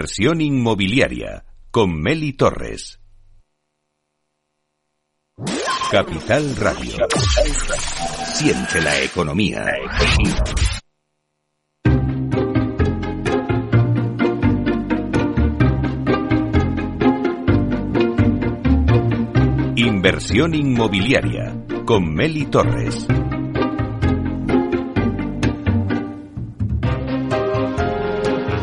Inversión inmobiliaria con Meli Torres. Capital Radio. Siente la economía. Inversión inmobiliaria con Meli Torres.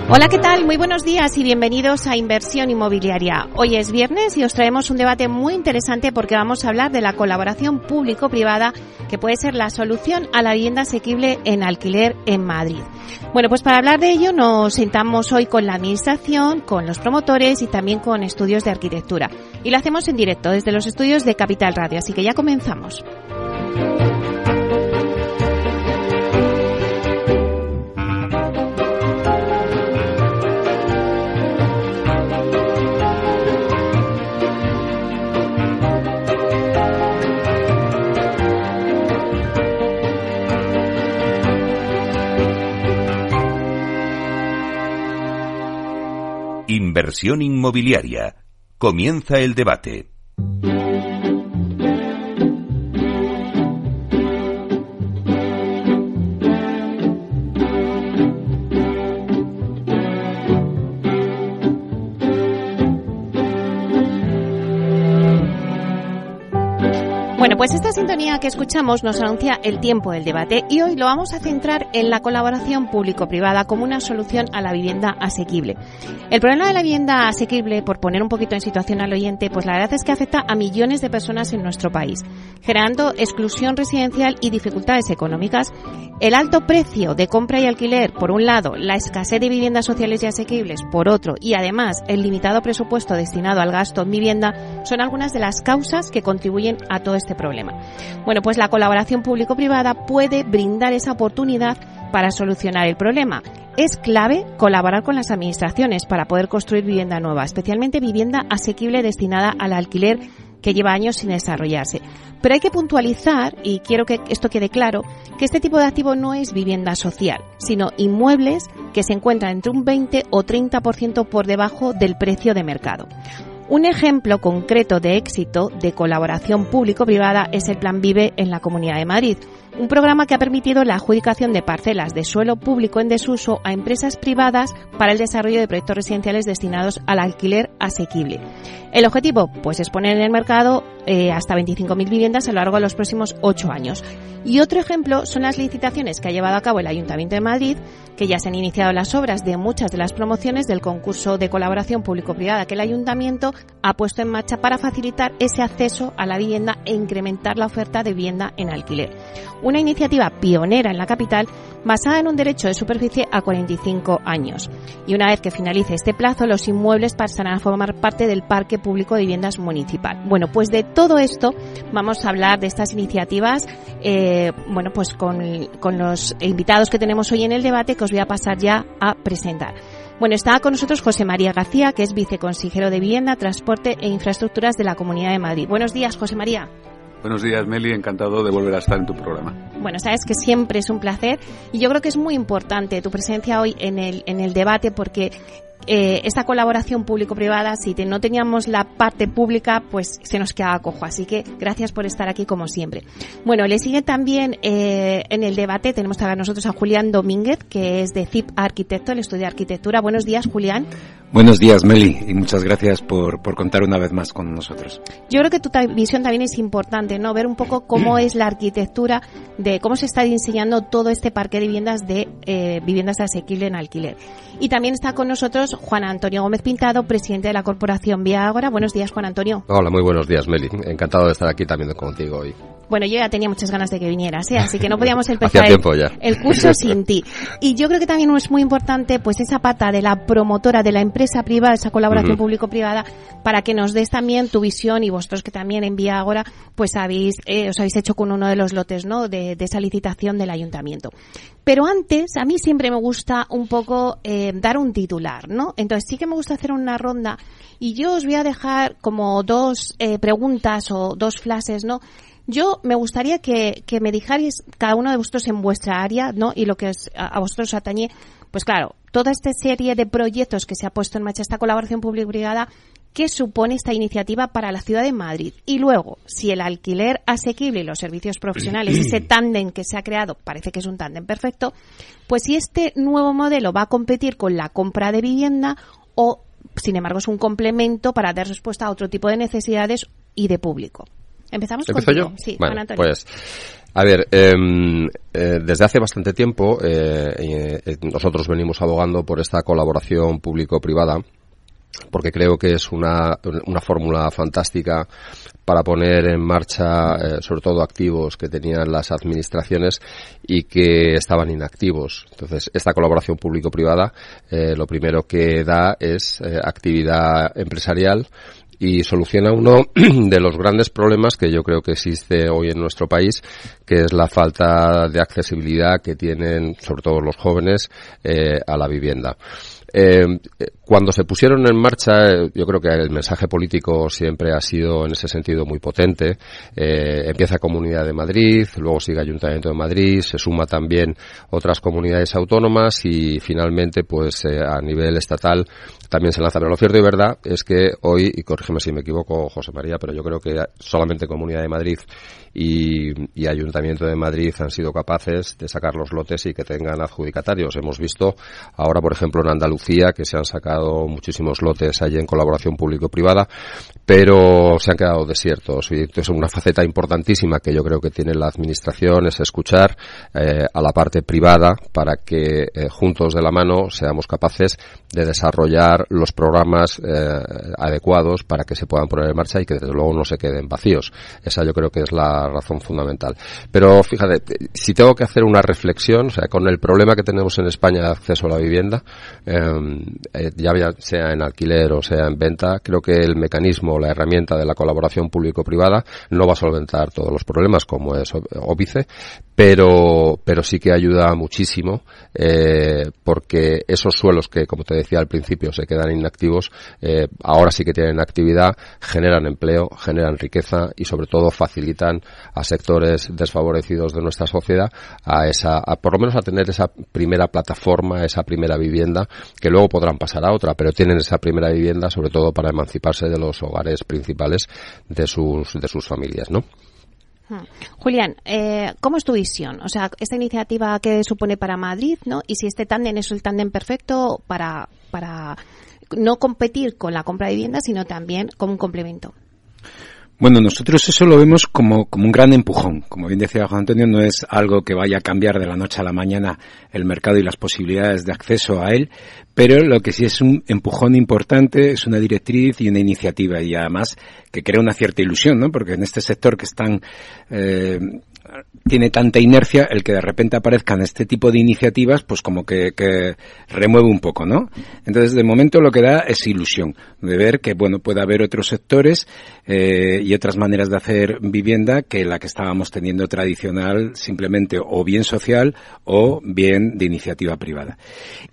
Hola, ¿qué tal? Muy buenos días y bienvenidos a Inversión Inmobiliaria. Hoy es viernes y os traemos un debate muy interesante porque vamos a hablar de la colaboración público-privada que puede ser la solución a la vivienda asequible en alquiler en Madrid. Bueno, pues para hablar de ello nos sentamos hoy con la Administración, con los promotores y también con estudios de arquitectura. Y lo hacemos en directo desde los estudios de Capital Radio, así que ya comenzamos. Inversión inmobiliaria. Comienza el debate. Pues esta sintonía que escuchamos nos anuncia el tiempo del debate y hoy lo vamos a centrar en la colaboración público-privada como una solución a la vivienda asequible. El problema de la vivienda asequible, por poner un poquito en situación al oyente, pues la verdad es que afecta a millones de personas en nuestro país, generando exclusión residencial y dificultades económicas. El alto precio de compra y alquiler, por un lado, la escasez de viviendas sociales y asequibles, por otro, y además el limitado presupuesto destinado al gasto en vivienda, son algunas de las causas que contribuyen a todo este problema. Bueno, pues la colaboración público-privada puede brindar esa oportunidad para solucionar el problema. Es clave colaborar con las administraciones para poder construir vivienda nueva, especialmente vivienda asequible destinada al alquiler que lleva años sin desarrollarse. Pero hay que puntualizar, y quiero que esto quede claro, que este tipo de activo no es vivienda social, sino inmuebles que se encuentran entre un 20 o 30% por debajo del precio de mercado. Un ejemplo concreto de éxito de colaboración público-privada es el Plan Vive en la Comunidad de Madrid, un programa que ha permitido la adjudicación de parcelas de suelo público en desuso a empresas privadas para el desarrollo de proyectos residenciales destinados al alquiler asequible. El objetivo, pues, es poner en el mercado eh, hasta 25.000 viviendas a lo largo de los próximos ocho años. Y otro ejemplo son las licitaciones que ha llevado a cabo el Ayuntamiento de Madrid, que ya se han iniciado las obras de muchas de las promociones del concurso de colaboración público-privada que el Ayuntamiento ha puesto en marcha para facilitar ese acceso a la vivienda e incrementar la oferta de vivienda en alquiler una iniciativa pionera en la capital basada en un derecho de superficie a 45 años. Y una vez que finalice este plazo, los inmuebles pasarán a formar parte del Parque Público de Viviendas Municipal. Bueno, pues de todo esto vamos a hablar de estas iniciativas, eh, bueno, pues con, con los invitados que tenemos hoy en el debate que os voy a pasar ya a presentar. Bueno, está con nosotros José María García, que es viceconsejero de Vivienda, Transporte e Infraestructuras de la Comunidad de Madrid. Buenos días, José María. Buenos días, Meli. Encantado de volver a estar en tu programa. Bueno, sabes que siempre es un placer y yo creo que es muy importante tu presencia hoy en el, en el debate porque eh, esta colaboración público-privada, si no teníamos la parte pública, pues se nos quedaba cojo. Así que gracias por estar aquí como siempre. Bueno, le sigue también eh, en el debate, tenemos a nosotros a Julián Domínguez, que es de CIP Arquitecto, el estudio de arquitectura. Buenos días, Julián. Buenos días, Meli, y muchas gracias por, por contar una vez más con nosotros. Yo creo que tu visión también es importante, ¿no? Ver un poco cómo es la arquitectura de cómo se está diseñando todo este parque de viviendas de eh, viviendas asequibles en alquiler. Y también está con nosotros Juan Antonio Gómez Pintado, presidente de la Corporación Vía Ágora. Buenos días, Juan Antonio. Hola, muy buenos días, Meli. Encantado de estar aquí también contigo hoy. Bueno, yo ya tenía muchas ganas de que vinieras, ¿eh? así que no podíamos empezar el, el, curso sin ti. Y yo creo que también es muy importante pues esa pata de la promotora, de la empresa privada, esa colaboración público-privada, para que nos des también tu visión y vosotros que también en Vía Ágora pues habéis, eh, os habéis hecho con uno de los lotes ¿no? de, de esa licitación del ayuntamiento. Pero antes, a mí siempre me gusta un poco eh, dar un titular, ¿no? Entonces sí que me gusta hacer una ronda y yo os voy a dejar como dos eh, preguntas o dos flashes, ¿no? Yo me gustaría que, que me dijáis cada uno de vosotros en vuestra área, ¿no? Y lo que a, vosotros atañe, pues claro, toda esta serie de proyectos que se ha puesto en marcha, esta colaboración público-privada, ¿qué supone esta iniciativa para la ciudad de Madrid? Y luego, si el alquiler asequible y los servicios profesionales, ese tándem que se ha creado, parece que es un tándem perfecto, pues si este nuevo modelo va a competir con la compra de vivienda o, sin embargo, es un complemento para dar respuesta a otro tipo de necesidades y de público. Empezamos ¿Empiezo yo? Sí, bueno, Pues, a ver, em, eh, desde hace bastante tiempo eh, eh, nosotros venimos abogando por esta colaboración público-privada porque creo que es una, una fórmula fantástica para poner en marcha, eh, sobre todo activos que tenían las administraciones y que estaban inactivos. Entonces, esta colaboración público-privada, eh, lo primero que da es eh, actividad empresarial y soluciona uno de los grandes problemas que yo creo que existe hoy en nuestro país, que es la falta de accesibilidad que tienen, sobre todo los jóvenes, a la vivienda. Eh, cuando se pusieron en marcha, eh, yo creo que el mensaje político siempre ha sido en ese sentido muy potente. Eh, empieza Comunidad de Madrid, luego sigue Ayuntamiento de Madrid, se suma también otras comunidades autónomas y finalmente, pues eh, a nivel estatal también se lanza. Pero lo cierto y verdad es que hoy, y corrígeme si me equivoco, José María, pero yo creo que solamente Comunidad de Madrid y, y, Ayuntamiento de Madrid han sido capaces de sacar los lotes y que tengan adjudicatarios. Hemos visto ahora, por ejemplo, en Andalucía que se han sacado muchísimos lotes allí en colaboración público-privada, pero se han quedado desiertos. Y es una faceta importantísima que yo creo que tiene la Administración es escuchar eh, a la parte privada para que eh, juntos de la mano seamos capaces de desarrollar los programas eh, adecuados para que se puedan poner en marcha y que desde luego no se queden vacíos. Esa yo creo que es la razón fundamental. Pero fíjate, si tengo que hacer una reflexión, o sea, con el problema que tenemos en España de acceso a la vivienda, em, eh, ya sea en alquiler o sea en venta, creo que el mecanismo, la herramienta de la colaboración público-privada no va a solventar todos los problemas como es óbice, pero, pero sí que ayuda muchísimo eh, porque esos suelos que, como te decía al principio, se quedan inactivos, eh, ahora sí que tienen actividad, generan empleo, generan riqueza y sobre todo facilitan a sectores desfavorecidos de nuestra sociedad a esa, a, por lo menos a tener esa primera plataforma, esa primera vivienda, que luego podrán pasar a otra, pero tienen esa primera vivienda sobre todo para emanciparse de los hogares principales de sus, de sus familias, ¿no? Hmm. Julián, eh, ¿cómo es tu visión? O sea, esta iniciativa que supone para Madrid, ¿no? Y si este tándem es el tándem perfecto para, para no competir con la compra de vivienda, sino también como un complemento. Bueno, nosotros eso lo vemos como, como un gran empujón. Como bien decía Juan Antonio, no es algo que vaya a cambiar de la noche a la mañana el mercado y las posibilidades de acceso a él, pero lo que sí es un empujón importante, es una directriz y una iniciativa y además que crea una cierta ilusión, ¿no? Porque en este sector que están eh, tiene tanta inercia el que de repente aparezcan este tipo de iniciativas, pues como que, remueve un poco, ¿no? Entonces, de momento lo que da es ilusión de ver que, bueno, puede haber otros sectores eh, y otras maneras de hacer vivienda que la que estábamos teniendo tradicional, simplemente o bien social o bien de iniciativa privada.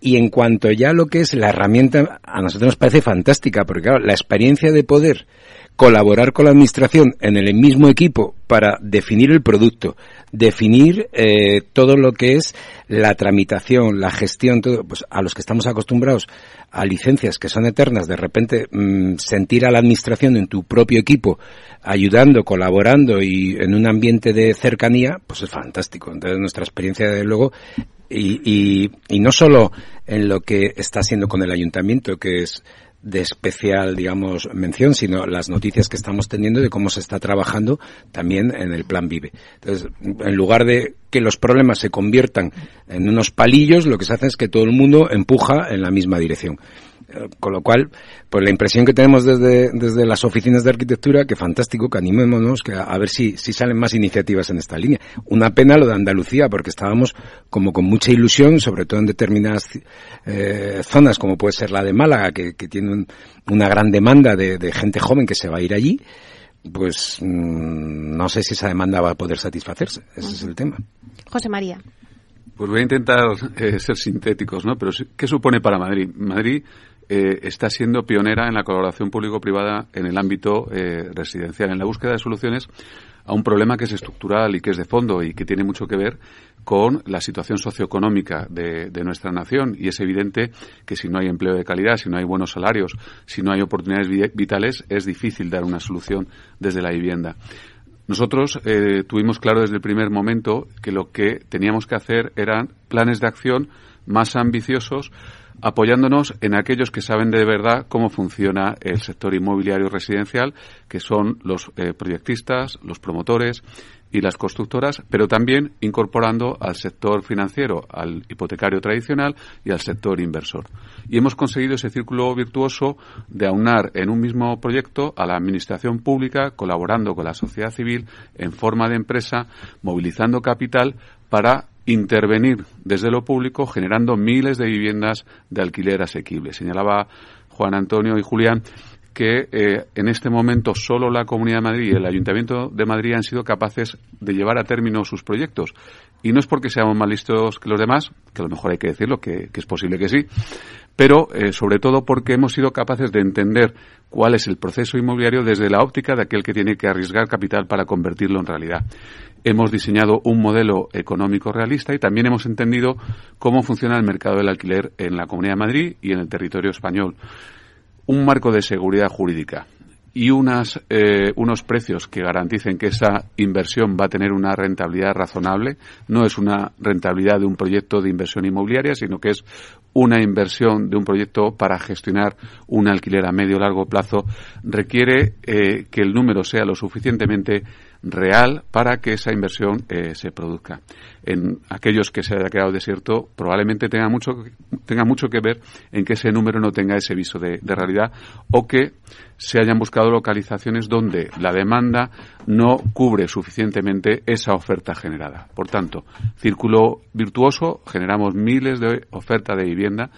Y en cuanto ya a lo que es la herramienta, a nosotros nos parece fantástica, porque claro, la experiencia de poder colaborar con la administración en el mismo equipo para definir el producto, definir eh, todo lo que es la tramitación, la gestión, todo, pues a los que estamos acostumbrados a licencias que son eternas, de repente mm, sentir a la administración en tu propio equipo ayudando, colaborando y en un ambiente de cercanía, pues es fantástico. Entonces nuestra experiencia, de luego, y, y, y no solo en lo que está haciendo con el ayuntamiento, que es de especial, digamos, mención, sino las noticias que estamos teniendo de cómo se está trabajando también en el Plan Vive. Entonces, en lugar de que los problemas se conviertan en unos palillos, lo que se hace es que todo el mundo empuja en la misma dirección. Con lo cual, pues la impresión que tenemos desde, desde las oficinas de arquitectura, que fantástico, que animémonos, que a, ver si, si salen más iniciativas en esta línea. Una pena lo de Andalucía, porque estábamos como con mucha ilusión, sobre todo en determinadas eh, zonas, como puede ser la de Málaga, que, que tiene una gran demanda de, de gente joven que se va a ir allí pues mm, no sé si esa demanda va a poder satisfacerse. Ese es el tema. José María. Pues voy a intentar eh, ser sintéticos, ¿no? Pero ¿qué supone para Madrid? Madrid eh, está siendo pionera en la colaboración público-privada en el ámbito eh, residencial, en la búsqueda de soluciones a un problema que es estructural y que es de fondo y que tiene mucho que ver con la situación socioeconómica de, de, nuestra nación y es evidente que si no hay empleo de calidad, si no hay buenos salarios, si no hay oportunidades vitales, es difícil dar una solución desde la vivienda. Nosotros eh, tuvimos claro desde el primer momento que lo que teníamos que hacer eran planes de acción más ambiciosos apoyándonos en aquellos que saben de verdad cómo funciona el sector inmobiliario residencial, que son los eh, proyectistas, los promotores y las constructoras, pero también incorporando al sector financiero, al hipotecario tradicional y al sector inversor. Y hemos conseguido ese círculo virtuoso de aunar en un mismo proyecto a la administración pública, colaborando con la sociedad civil en forma de empresa, movilizando capital para intervenir desde lo público generando miles de viviendas de alquiler asequible. Señalaba Juan Antonio y Julián que eh, en este momento solo la Comunidad de Madrid y el Ayuntamiento de Madrid han sido capaces de llevar a término sus proyectos. Y no es porque seamos más listos que los demás, que a lo mejor hay que decirlo, que, es posible que sí, pero eh, sobre todo porque hemos sido capaces de entender cuál es el proceso inmobiliario desde la óptica de aquel que tiene que arriesgar capital para convertirlo en realidad. Hemos diseñado un modelo económico realista y también hemos entendido cómo funciona el mercado del alquiler en la Comunidad de Madrid y en el territorio español un marco de seguridad jurídica y unas, eh, unos precios que garanticen que esa inversión va a tener una rentabilidad razonable. No es una rentabilidad de un proyecto de inversión inmobiliaria, sino que es una inversión de un proyecto para gestionar un alquiler a medio largo plazo. Requiere eh, que el número sea lo suficientemente real para que esa inversión eh, se produzca. En aquellos que se haya quedado desierto, probablemente tenga mucho, tenga mucho que ver en que ese número no tenga ese viso de, de realidad o que se hayan buscado localizaciones donde la demanda no cubre suficientemente esa oferta generada. Por tanto, círculo virtuoso, generamos miles de ofertas de vivienda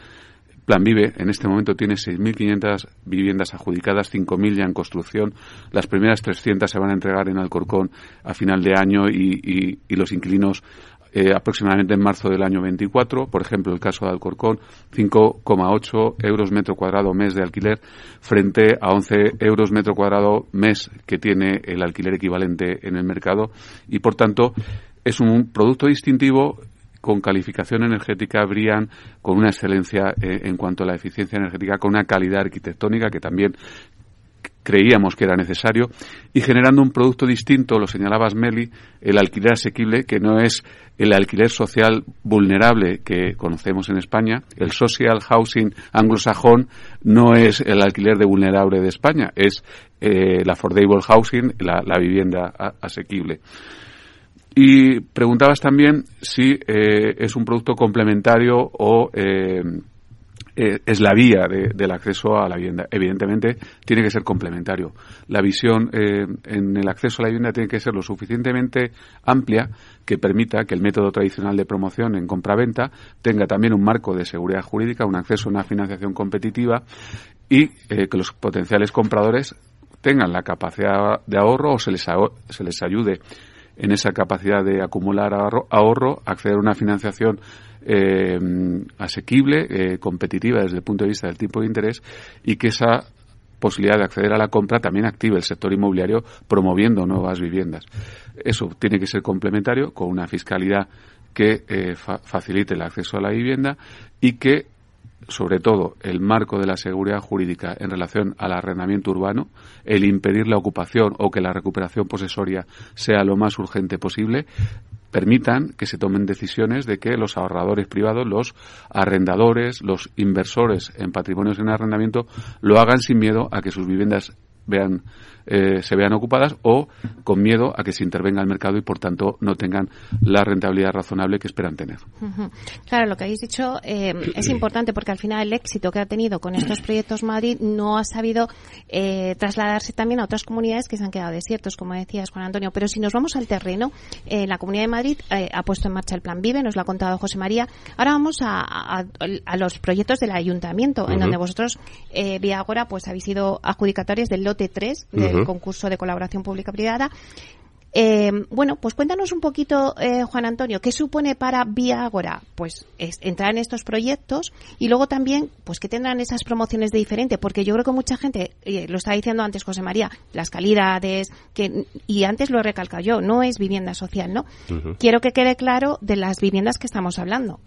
Plan Vive en este momento tiene 6.500 viviendas adjudicadas, 5.000 ya en construcción. Las primeras 300 se van a entregar en Alcorcón a final de año y, los inquilinos eh, aproximadamente en marzo del año 24. Por ejemplo, el caso de Alcorcón, 5,8 euros metro cuadrado mes de alquiler frente a 11 euros metro cuadrado mes que tiene el alquiler equivalente en el mercado y, por tanto, es un producto distintivo con calificación energética brillan con una excelencia eh, en cuanto a la eficiencia energética, con una calidad arquitectónica que también creíamos que era necesario y generando un producto distinto, lo señalabas Meli, el alquiler asequible, que no es el alquiler social vulnerable que conocemos en España. El social housing anglosajón no es el alquiler de vulnerable de España, es eh, el affordable housing, la, vivienda asequible. Y preguntabas también si eh, es un producto complementario o eh, eh, es la vía del acceso a la vivienda. Evidentemente, tiene que ser complementario. La visión en el acceso a la vivienda tiene que ser lo suficientemente amplia que permita que el método tradicional de promoción en compra-venta tenga también un marco de seguridad jurídica, un acceso a una financiación competitiva y que los potenciales compradores tengan la capacidad de ahorro o se les, se les ayude en esa capacidad de acumular ahorro, acceder a una financiación eh, asequible, eh, competitiva desde el punto de vista del tipo de interés y que esa posibilidad de acceder a la compra también active el sector inmobiliario promoviendo nuevas viviendas. Eso tiene que ser complementario con una fiscalidad que eh, facilite el acceso a la vivienda y que sobre todo el marco de la seguridad jurídica en relación al arrendamiento urbano, el impedir la ocupación o que la recuperación posesoria sea lo más urgente posible, permitan que se tomen decisiones de que los ahorradores privados, los arrendadores, los inversores en patrimonios en arrendamiento lo hagan sin miedo a que sus viviendas vean eh, se vean ocupadas o con miedo a que se intervenga el mercado y por tanto no tengan la rentabilidad razonable que esperan tener. Claro, lo que habéis dicho eh, es importante porque al final el éxito que ha tenido con estos proyectos Madrid no ha sabido eh, trasladarse también a otras comunidades que se han quedado desiertos, como decías Juan Antonio. Pero si nos vamos al terreno, la Comunidad de Madrid ha puesto en marcha el Plan Vive, nos lo ha contado José María. Ahora vamos a, los proyectos del Ayuntamiento, en donde vosotros, vía Agora, pues habéis sido adjudicatarios del lote 3 del concurso de colaboración pública-privada. Eh, bueno, pues cuéntanos un poquito, eh, Juan Antonio, ¿qué supone para Vía Agora? Pues es entrar en estos proyectos y luego también, pues que tendrán esas promociones de diferente, porque yo creo que mucha gente, eh, lo estaba diciendo antes José María, las calidades, que, y antes lo he recalcado yo, no es vivienda social, ¿no? Quiero que quede claro de las viviendas que estamos hablando.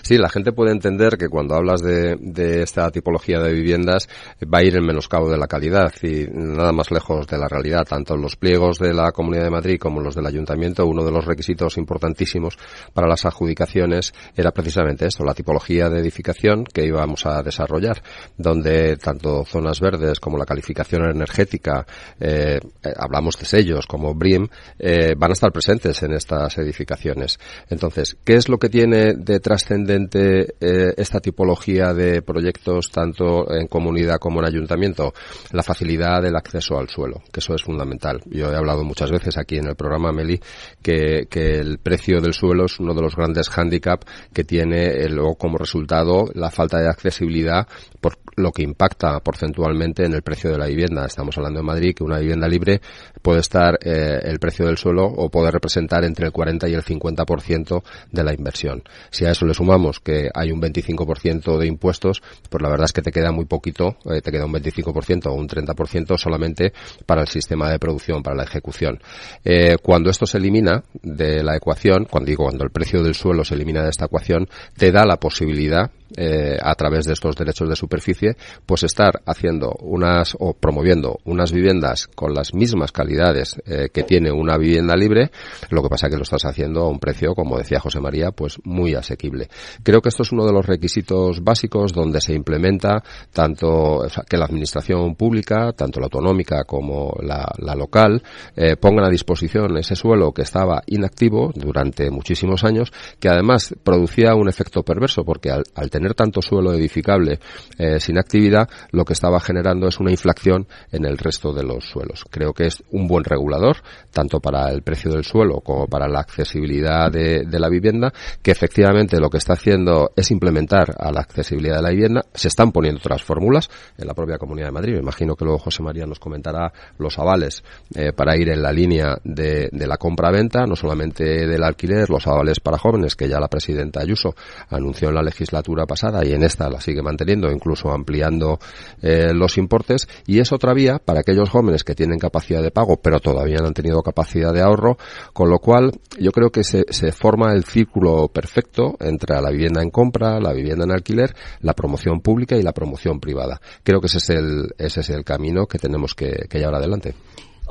Sí, la gente puede entender que cuando hablas de, de esta tipología de viviendas va a ir en menoscabo de la calidad y nada más lejos de la realidad, tanto en los pliegos de la Comunidad de Madrid como los del Ayuntamiento, uno de los requisitos importantísimos para las adjudicaciones era precisamente esto, la tipología de edificación que íbamos a desarrollar, donde tanto zonas verdes como la calificación energética, eh, eh, hablamos de sellos como BRIM, eh, van a estar presentes en estas edificaciones. Entonces, ¿qué es lo que tiene de trascendente esta tipología de proyectos tanto en comunidad como en ayuntamiento? La facilidad del acceso al suelo, que eso es fundamental. Yo he hablado muchas veces aquí en el programa Meli que, el precio del suelo es uno de los grandes hándicaps que tiene eh, luego como resultado la falta de accesibilidad por lo que impacta porcentualmente en el precio de la vivienda. Estamos hablando en Madrid que una vivienda libre puede estar eh, el precio del suelo o puede representar entre el 40 y el 50% de la inversión. Si a eso le sumamos que hay un 25% de impuestos, pues la verdad es que te queda muy poquito, eh, te queda un 25% o un 30% solamente para el sistema de producción, para la ejecución. Eh, cuando esto se elimina de la ecuación, cuando digo cuando el precio del suelo se elimina de esta ecuación, te da la posibilidad eh, a través de estos derechos de superficie, pues estar haciendo unas o promoviendo unas viviendas con las mismas calidades eh, que tiene una vivienda libre, lo que pasa que lo estás haciendo a un precio, como decía José María, pues muy asequible. Creo que esto es uno de los requisitos básicos donde se implementa tanto que la administración pública, tanto la autonómica como la, local, eh, pongan a disposición ese suelo que estaba inactivo durante muchísimos años, que además producía un efecto perverso porque al, al tener tanto suelo edificable eh, sin actividad, lo que estaba generando es una inflación en el resto de los suelos. Creo que es un buen regulador, tanto para el precio del suelo como para la accesibilidad de, la vivienda, que efectivamente lo que está haciendo es implementar a la accesibilidad de la vivienda. Se están poniendo otras fórmulas en la propia Comunidad de Madrid. Me imagino que luego José María nos comentará los avales eh, para ir en la línea de, de la compra-venta, no solamente del alquiler, los avales para jóvenes, que ya la presidenta Ayuso anunció en la legislatura pasada y en esta la sigue manteniendo, incluso ampliando eh, los importes. Y es otra vía para aquellos jóvenes que tienen capacidad de pago, pero todavía no han tenido capacidad de ahorro, con lo cual yo creo que se, se forma el círculo perfecto entre la vivienda en compra, la vivienda en alquiler, la promoción pública y la promoción privada. Creo que ese es el, ese es el camino que tenemos que, que llevar adelante.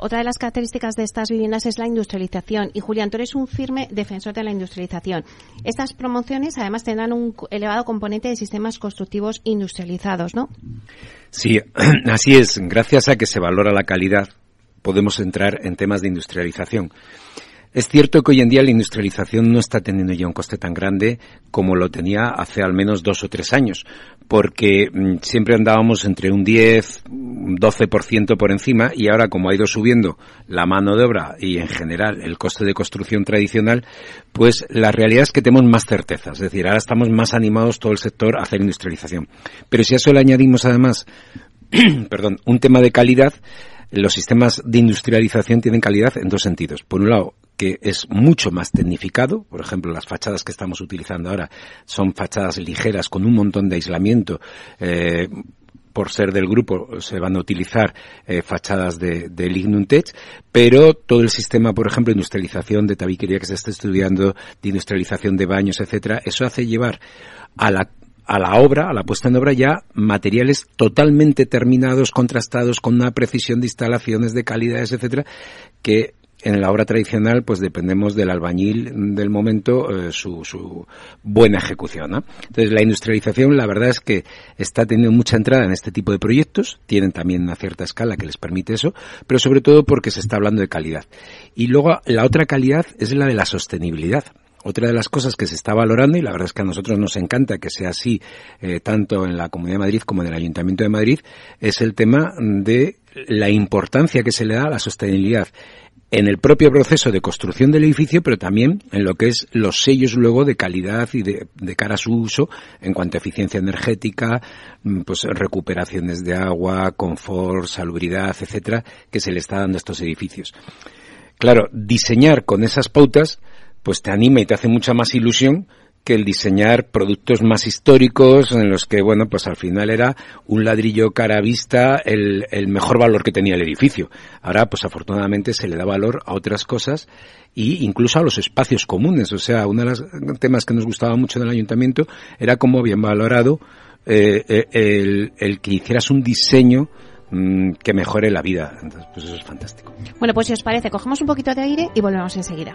Otra de las características de estas viviendas es la industrialización. Y Julián, tú eres un firme defensor de la industrialización. Estas promociones además tendrán un elevado componente de sistemas constructivos industrializados, ¿no? Sí, así es. Gracias a que se valora la calidad, podemos entrar en temas de industrialización. Es cierto que hoy en día la industrialización no está teniendo ya un coste tan grande como lo tenía hace al menos dos o tres años, porque mm, siempre andábamos entre un 10, 12% por encima y ahora como ha ido subiendo la mano de obra y en general el coste de construcción tradicional, pues la realidad es que tenemos más certeza, es decir, ahora estamos más animados todo el sector a hacer industrialización. Pero si a eso le añadimos además, perdón, un tema de calidad, los sistemas de industrialización tienen calidad en dos sentidos. Por un lado, que es mucho más tecnificado. Por ejemplo, las fachadas que estamos utilizando ahora son fachadas ligeras con un montón de aislamiento. Eh, por ser del grupo, se van a utilizar eh, fachadas de, de pero todo el sistema, por ejemplo, industrialización de tabiquería que se está estudiando, de industrialización de baños, etcétera, eso hace llevar a la a la obra, a la puesta en obra ya materiales totalmente terminados, contrastados con una precisión de instalaciones, de calidades, etcétera, que en la obra tradicional, pues dependemos del albañil del momento, eh, su, su, buena ejecución. ¿no? Entonces, la industrialización, la verdad es que está teniendo mucha entrada en este tipo de proyectos, tienen también una cierta escala que les permite eso, pero sobre todo porque se está hablando de calidad. Y luego, la otra calidad es la de la sostenibilidad. Otra de las cosas que se está valorando, y la verdad es que a nosotros nos encanta que sea así, eh, tanto en la Comunidad de Madrid como en el Ayuntamiento de Madrid, es el tema de la importancia que se le da a la sostenibilidad en el propio proceso de construcción del edificio, pero también en lo que es los sellos luego de calidad y de, cara a su uso en cuanto a eficiencia energética, mm, pues recuperaciones de agua, confort, salubridad, etcétera, que se le está dando a estos edificios. claro, diseñar con esas pautas, pues te anima y te hace mucha más ilusión que el diseñar productos más históricos en los que, bueno, pues al final era un ladrillo cara vista el, el mejor valor que tenía el edificio. Ahora, pues afortunadamente se le da valor a otras cosas y incluso a los espacios comunes. O sea, uno de los temas que nos gustaba mucho del ayuntamiento era cómo habían valorado eh, eh, el, el que hicieras un diseño mm, que mejore la vida. Entonces, pues eso es fantástico. Bueno, pues si os parece, cogemos un poquito de aire y volvemos enseguida.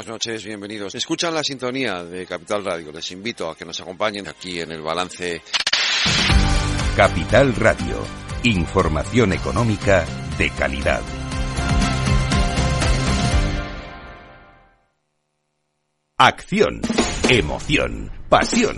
noches, bienvenidos. Escuchan la sintonía de Capital Radio. Les invito a que nos acompañen aquí en el balance. Capital Radio, información económica de calidad. Acción, emoción, pasión.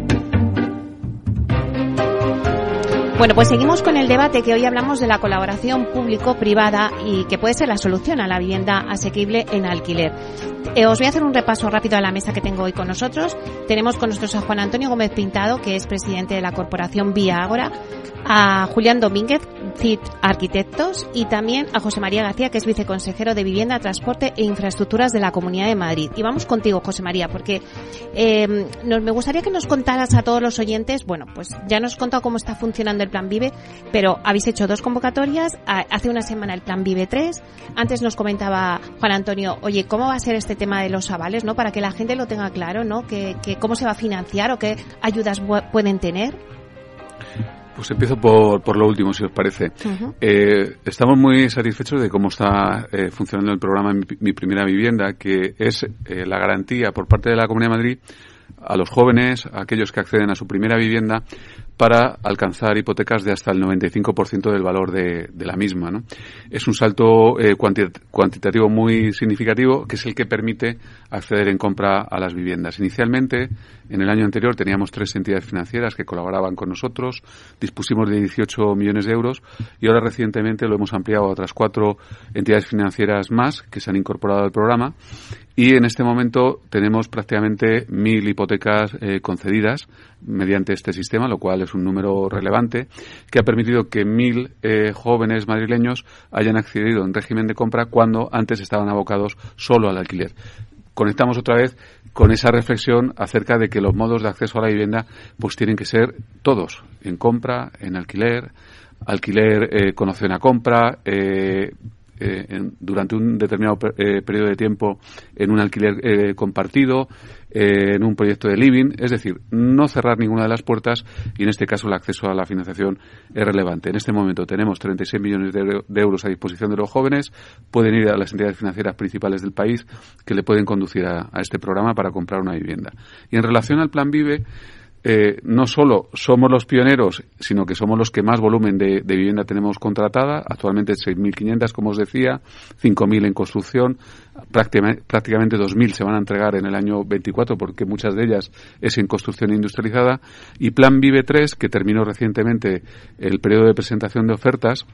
Bueno, pues seguimos con el debate que hoy hablamos de la colaboración público-privada y que puede ser la solución a la vivienda asequible en alquiler. Eh, os voy a hacer un repaso rápido a la mesa que tengo hoy con nosotros. Tenemos con nosotros a Juan Antonio Gómez Pintado, que es presidente de la corporación Vía Ágora, a Julián Domínguez, Chief arquitectos, y también a José María García, que es viceconsejero de Vivienda, Transporte e Infraestructuras de la Comunidad de Madrid. Y vamos contigo, José María, porque eh, nos, me gustaría que nos contaras a todos los oyentes, bueno, pues ya nos has contado cómo está funcionando el Plan Vive, pero habéis hecho dos convocatorias, hace una semana el Plan Vive 3, antes nos comentaba Juan Antonio, oye, ¿cómo va a ser este tema de los avales, no? Para que la gente lo tenga claro, ¿no? Que, que cómo se va a financiar o qué ayudas pueden tener. Pues empiezo por, por lo último, si os parece. eh, estamos muy satisfechos de cómo está eh, funcionando el programa mi, mi, Primera Vivienda, que es eh, la garantía por parte de la Comunidad de Madrid a los jóvenes, a aquellos que acceden a su primera vivienda, para alcanzar hipotecas de hasta el 95% del valor de, la misma. ¿no? Es un salto eh, cuantitativo muy significativo que es el que permite acceder en compra a las viviendas. Inicialmente, en el año anterior, teníamos tres entidades financieras que colaboraban con nosotros, dispusimos de 18 millones de euros y ahora recientemente lo hemos ampliado a otras cuatro entidades financieras más que se han incorporado al programa y en este momento tenemos prácticamente mil hipotecas eh, concedidas mediante este sistema, lo cual es un número relevante, que ha permitido que mil eh, jóvenes madrileños hayan accedido en régimen de compra cuando antes estaban abocados solo al alquiler. Conectamos otra vez con esa reflexión acerca de que los modos de acceso a la vivienda pues tienen que ser todos, en compra, en alquiler, alquiler eh, con opción a compra, eh, en, durante un determinado eh, periodo de tiempo en un alquiler eh, compartido, eh, en un proyecto de living, es decir, no cerrar ninguna de las puertas y en este caso el acceso a la financiación es relevante. En este momento tenemos 36 millones de, de euros a disposición de los jóvenes, pueden ir a las entidades financieras principales del país que le pueden conducir a, a este programa para comprar una vivienda. Y en relación al plan Vive, eh, no solo somos los pioneros, sino que somos los que más volumen de, de vivienda tenemos contratada, actualmente 6.500, como os decía, 5.000 en construcción, prácticamente, prácticamente 2.000 se van a entregar en el año 24, porque muchas de ellas es en construcción industrializada, y Plan Vive 3, que terminó recientemente el periodo de presentación de ofertas,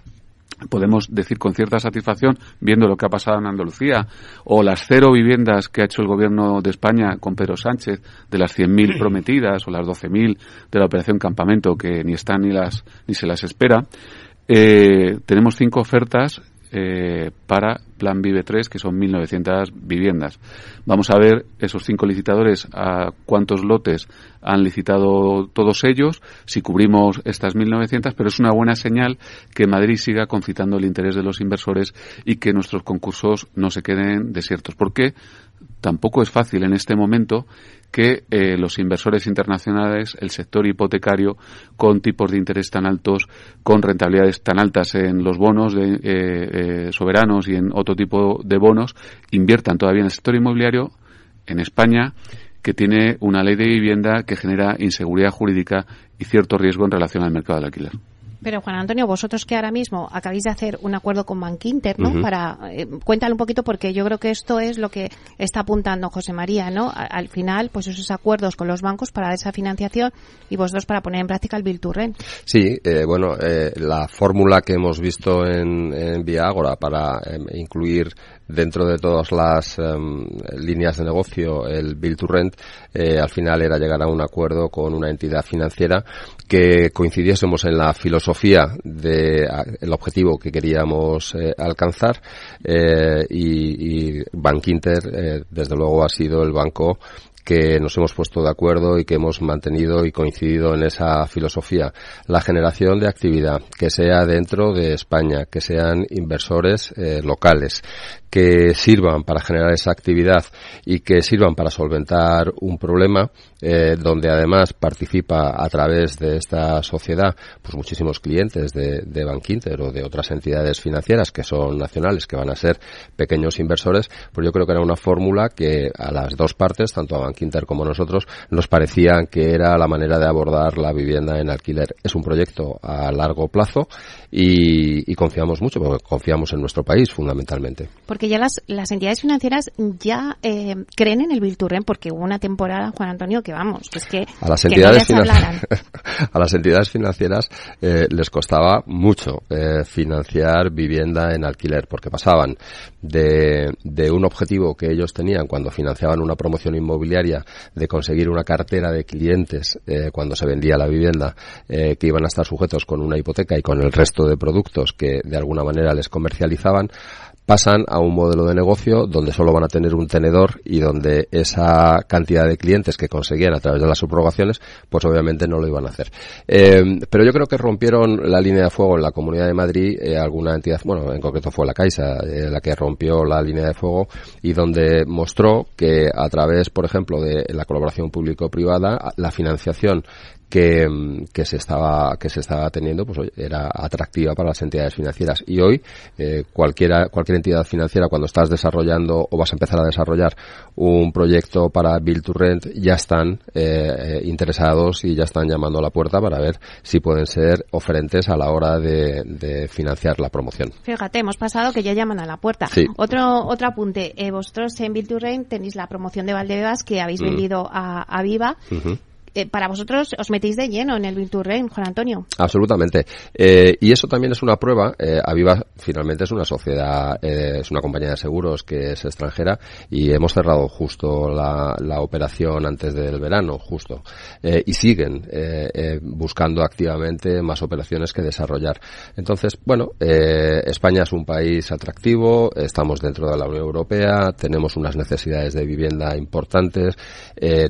podemos decir con cierta satisfacción, viendo lo que ha pasado en Andalucía, o las cero viviendas que ha hecho el gobierno de España con Pedro Sánchez, de las 100.000 prometidas, o las 12.000 de la operación Campamento, que ni están ni, las, ni se las espera, eh, tenemos cinco ofertas eh, para Plan Vive 3, que son 1.900 viviendas. Vamos a ver esos cinco licitadores a cuántos lotes han licitado todos ellos, si cubrimos estas 1.900, pero es una buena señal que Madrid siga concitando el interés de los inversores y que nuestros concursos no se queden desiertos. Porque tampoco es fácil en este momento que eh, los inversores internacionales, el sector hipotecario, con tipos de interés tan altos, con rentabilidades tan altas en los bonos de, eh, eh, soberanos y en otro tipo de bonos, inviertan todavía en el sector inmobiliario en España, que tiene una ley de vivienda que genera inseguridad jurídica y cierto riesgo en relación al mercado del alquiler. Pero Juan Antonio, vosotros que ahora mismo acabáis de hacer un acuerdo con Bankinter, ¿no? Uh -huh. Para eh, cuéntale un poquito porque yo creo que esto es lo que está apuntando José María, ¿no? Al final, pues esos acuerdos con los bancos para esa financiación y vosotros para poner en práctica el Rent. Sí, eh, bueno, eh, la fórmula que hemos visto en, en Vía Ágora para incluir dentro de todas las um, líneas de negocio el Bill to Rent, eh, al final era llegar a un acuerdo con una entidad financiera que coincidiésemos en la filosofía de, objetivo que queríamos eh, alcanzar eh, y, y Bank Inter, eh, desde luego, ha sido el banco que nos hemos puesto de acuerdo y que hemos mantenido y coincidido en esa filosofía. La generación de actividad, que sea dentro de España, que sean inversores eh, locales, que sirvan para generar esa actividad y que sirvan para solventar un problema eh, donde además participa a través de esta sociedad pues muchísimos clientes de, de Bankinter o de otras entidades financieras que son nacionales que van a ser pequeños inversores pues yo creo que era una fórmula que a las dos partes tanto a Bankinter como nosotros nos parecía que era la manera de abordar la vivienda en alquiler. Es un proyecto a largo plazo y, y confiamos mucho porque confiamos en nuestro país fundamentalmente. Porque ya las, las entidades financieras ya eh, creen en el Rent porque hubo una temporada Juan Antonio que vamos, es que a las entidades, no a las entidades financieras eh, les costaba mucho eh, financiar vivienda en alquiler porque pasaban de, de un objetivo que ellos tenían cuando financiaban una promoción inmobiliaria de conseguir una cartera de clientes eh, cuando se vendía la vivienda eh, que iban a estar sujetos con una hipoteca y con el resto de productos que de alguna manera les comercializaban pasan a un modelo de negocio donde solo van a tener un tenedor y donde esa cantidad de clientes que conseguían a través de las subrogaciones, pues obviamente no lo iban a hacer. Eh, pero yo creo que rompieron la línea de fuego en la Comunidad de Madrid eh, alguna entidad, bueno, en concreto fue la Caixa, eh, la que rompió la línea de fuego y donde mostró que a través, por ejemplo, de la colaboración público-privada, la financiación que, que, se estaba que se estaba teniendo pues era atractiva para las entidades financieras. Y hoy eh, cualquiera cualquier entidad financiera cuando estás desarrollando o vas a empezar a desarrollar un proyecto para build to rent ya están eh, interesados y ya están llamando a la puerta para ver si pueden ser oferentes a la hora de, de financiar la promoción. Fíjate hemos pasado que ya llaman a la puerta. Otro otro apunte. Eh, vosotros en build to rent tenéis la promoción de Valdebebas que habéis mm. vendido a, a Viva eh, para vosotros os metéis de lleno en el Virturren, Juan Antonio. Absolutamente. Eh, y eso también es una prueba. Eh, Aviva finalmente es una sociedad, eh, es una compañía de seguros que es extranjera y hemos cerrado justo la, operación antes del verano, justo. y siguen buscando activamente más operaciones que desarrollar. Entonces, bueno, España es un país atractivo, estamos dentro de la Unión Europea, tenemos unas necesidades de vivienda importantes,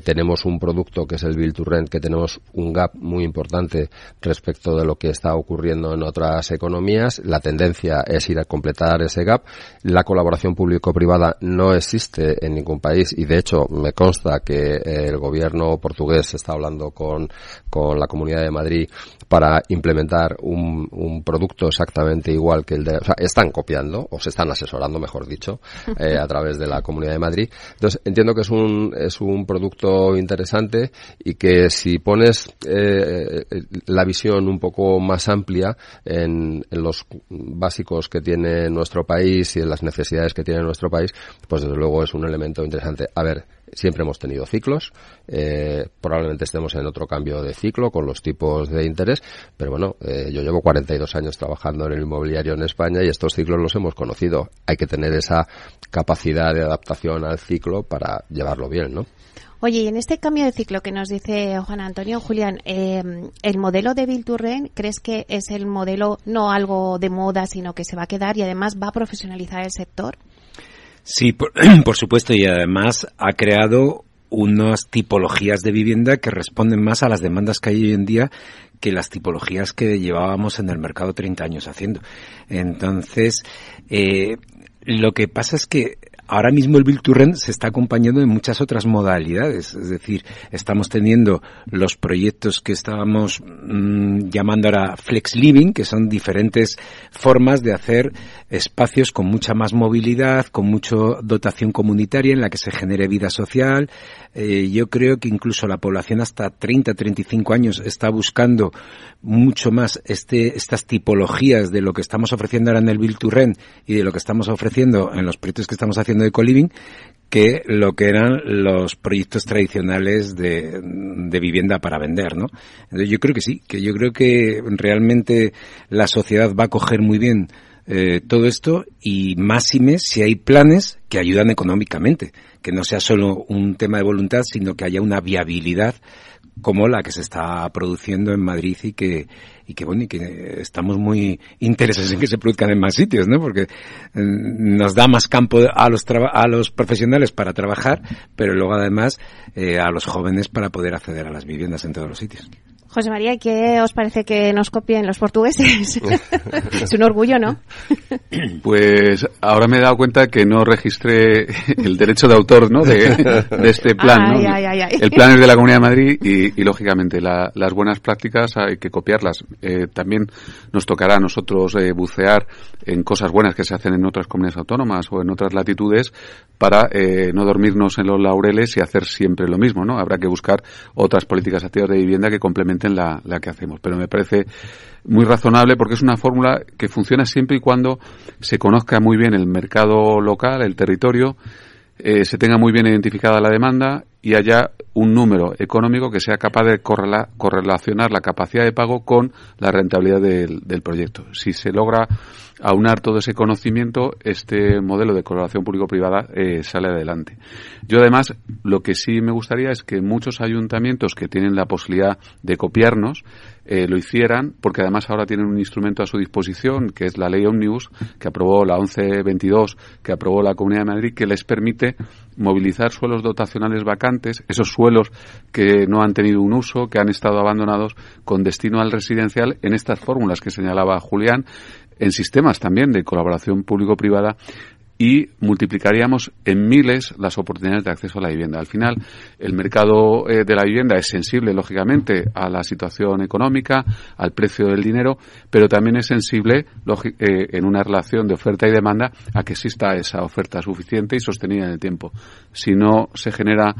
tenemos un producto que es el Build que tenemos un gap muy importante respecto de lo que está ocurriendo en otras economías. La tendencia es ir a completar ese gap. La colaboración público-privada no existe en ningún país y de hecho me consta que el gobierno portugués está hablando con, con la Comunidad de Madrid para implementar un, un, producto exactamente igual que el de, o sea, están copiando o se están asesorando, mejor dicho, eh, a través de la Comunidad de Madrid. Entonces entiendo que es un es un producto interesante y que si pones eh, la visión un poco más amplia en, los básicos que tiene nuestro país y en las necesidades que tiene nuestro país, pues desde luego es un elemento interesante. A ver, siempre hemos tenido ciclos, eh, probablemente estemos en otro cambio de ciclo con los tipos de interés, pero bueno, eh, yo llevo 42 años trabajando en el inmobiliario en España y estos ciclos los hemos conocido. Hay que tener esa capacidad de adaptación al ciclo para llevarlo bien, ¿no? Oye, y en este cambio de ciclo que nos dice Juan Antonio, Julián, eh, ¿el modelo de Bilturren crees que es el modelo no algo de moda, sino que se va a quedar y además va a profesionalizar el sector? Sí, por, por supuesto, y además ha creado unas tipologías de vivienda que responden más a las demandas que hay hoy en día que las tipologías que llevábamos en el mercado 30 años haciendo. Entonces, eh, lo que pasa es que ahora mismo el Build se está acompañando de muchas otras modalidades. Es decir, estamos teniendo los proyectos que estábamos mmm, llamando ahora Flex Living, que son diferentes formas de hacer espacios con mucha más movilidad, con mucha dotación comunitaria en la que se genere vida social. Eh, yo creo que incluso la población hasta 30, 35 años está buscando mucho más este, estas tipologías de lo que estamos ofreciendo ahora en el Build y de lo que estamos ofreciendo en los proyectos que estamos haciendo de co-living que lo que eran los proyectos tradicionales de, de, vivienda para vender, ¿no? Entonces yo creo que sí, que yo creo que realmente la sociedad va a coger muy bien eh, todo esto y máxime si hay planes que ayudan económicamente, que no sea solo un tema de voluntad, sino que haya una viabilidad como la que se está produciendo en Madrid y que y que bueno y que estamos muy interesados en que se produzcan en más sitios, ¿no? Porque mm, nos da más campo a los a los profesionales para trabajar, pero luego además eh, a los jóvenes para poder acceder a las viviendas en todos los sitios. José María, ¿qué os parece que nos copien los portugueses? es un orgullo, ¿no? pues ahora me he dado cuenta que no registré el derecho de autor ¿no? de, de este plan. Ay, ¿no? ay, ay, el plan es de la Comunidad de Madrid y, y lógicamente, la, las buenas prácticas hay que copiarlas. Eh, también nos tocará a nosotros eh, bucear en cosas buenas que se hacen en otras comunidades autónomas o en otras latitudes para eh, no dormirnos en los laureles y hacer siempre lo mismo. ¿no? Habrá que buscar otras políticas activas de vivienda que complementen la, que hacemos. Pero me parece muy razonable porque es una fórmula que funciona siempre y cuando se conozca muy bien el mercado local, el territorio, eh, se tenga muy bien identificada la demanda y haya un número económico que sea capaz de correlacionar la capacidad de pago con la rentabilidad del, del proyecto. Si se logra aunar todo ese conocimiento, este modelo de colaboración público-privada eh, sale adelante. Yo además, lo que sí me gustaría es que muchos ayuntamientos que tienen la posibilidad de copiarnos, eh, lo hicieran, porque además ahora tienen un instrumento a su disposición, que es la ley Omnibus, que aprobó la 1122, que aprobó la Comunidad de Madrid, que les permite movilizar suelos dotacionales vacantes, esos suelos que no han tenido un uso, que han estado abandonados, con destino al residencial, en estas fórmulas que señalaba Julián, en sistemas también de colaboración público-privada y multiplicaríamos en miles las oportunidades de acceso a la vivienda. Al final, el mercado eh, de la vivienda es sensible, lógicamente, a la situación económica, al precio del dinero, pero también es sensible eh, en una relación de oferta y demanda a que exista esa oferta suficiente y sostenida en el tiempo. Si no se genera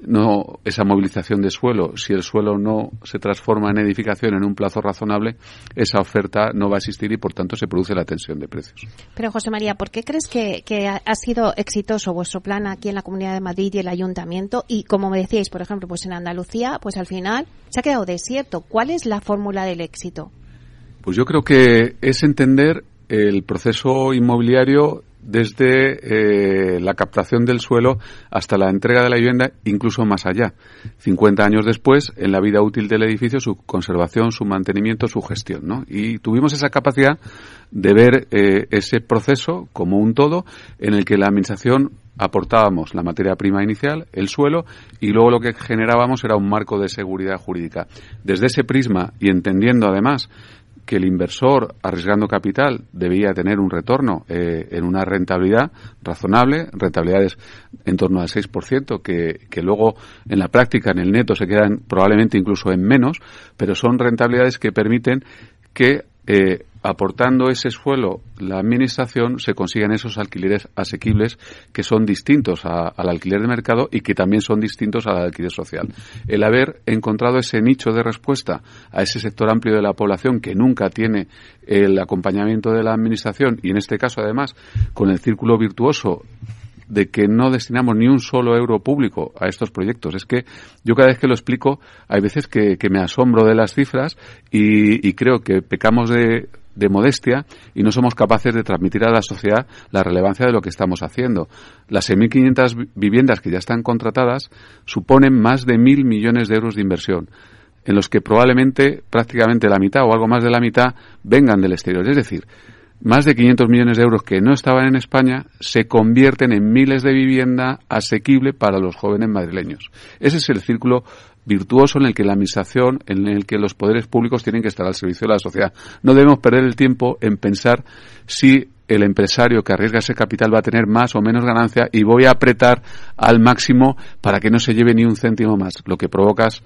no esa movilización de suelo, si el suelo no se transforma en edificación en un plazo razonable, esa oferta no va a existir y por tanto se produce la tensión de precios. Pero José María, ¿por qué crees que, ha sido exitoso vuestro plan aquí en la Comunidad de Madrid y el Ayuntamiento? Y como me decíais, por ejemplo, pues en Andalucía, pues al final se ha quedado desierto. ¿Cuál es la fórmula del éxito? Pues yo creo que es entender el proceso inmobiliario desde eh, la captación del suelo hasta la entrega de la vivienda, incluso más allá. 50 años después, en la vida útil del edificio, su conservación, su mantenimiento, su gestión. Y tuvimos esa capacidad de ver eh, ese proceso como un todo en el que la Administración aportábamos la materia prima inicial, el suelo, y luego lo que generábamos era un marco de seguridad jurídica. Desde ese prisma, y entendiendo además que el inversor arriesgando capital debía tener un retorno eh, en una rentabilidad razonable, rentabilidades en torno al 6%, que, que luego en la práctica, en el neto, se quedan probablemente incluso en menos, pero son rentabilidades que permiten que eh, aportando ese suelo la administración se consiguen esos alquileres asequibles que son distintos al alquiler de mercado y que también son distintos al alquiler social. El haber encontrado ese nicho de respuesta a ese sector amplio de la población que nunca tiene el acompañamiento de la administración y en este caso además con el círculo virtuoso de que no destinamos ni un solo euro público a estos proyectos. Es que yo cada vez que lo explico, hay veces que, me asombro de las cifras y, creo que pecamos de, de modestia y no somos capaces de transmitir a la sociedad la relevancia de lo que estamos haciendo. Las 6.500 viviendas que ya están contratadas suponen más de mil millones de euros de inversión en los que probablemente prácticamente la mitad o algo más de la mitad vengan del exterior. Es decir, más de 500 millones de euros que no estaban en España se convierten en miles de vivienda asequible para los jóvenes madrileños. Ese es el círculo virtuoso en el que la administración, en el que los poderes públicos tienen que estar al servicio de la sociedad. No debemos perder el tiempo en pensar si el empresario que arriesga ese capital va a tener más o menos ganancia y voy a apretar al máximo para que no se lleve ni un céntimo más. Lo que provocas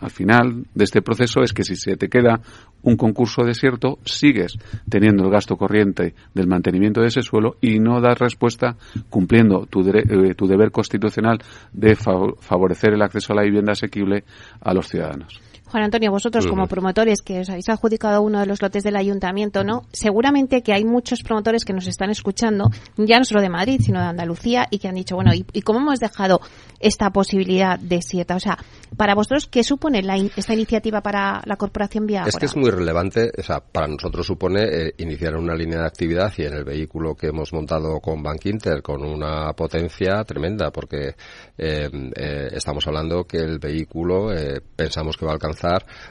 al, al final de este proceso es que si se te queda un concurso desierto, sigues teniendo el gasto corriente del mantenimiento de ese suelo y no das respuesta cumpliendo tu, eh, tu deber constitucional de favorecer el acceso a la vivienda asequible a los ciudadanos. Juan Antonio, vosotros como promotores que os habéis adjudicado uno de los lotes del ayuntamiento, ¿no? Seguramente que hay muchos promotores que nos están escuchando, ya no solo de Madrid, sino de Andalucía, y que han dicho, bueno, ¿y, cómo hemos dejado esta posibilidad de sieta? O sea, para vosotros, ¿qué supone esta iniciativa para la Corporación Vía Es que es muy relevante, o sea, para nosotros supone eh, iniciar una línea de actividad y en el vehículo que hemos montado con Bank Inter con una potencia tremenda, porque eh, eh, estamos hablando que el vehículo pensamos que va a alcanzar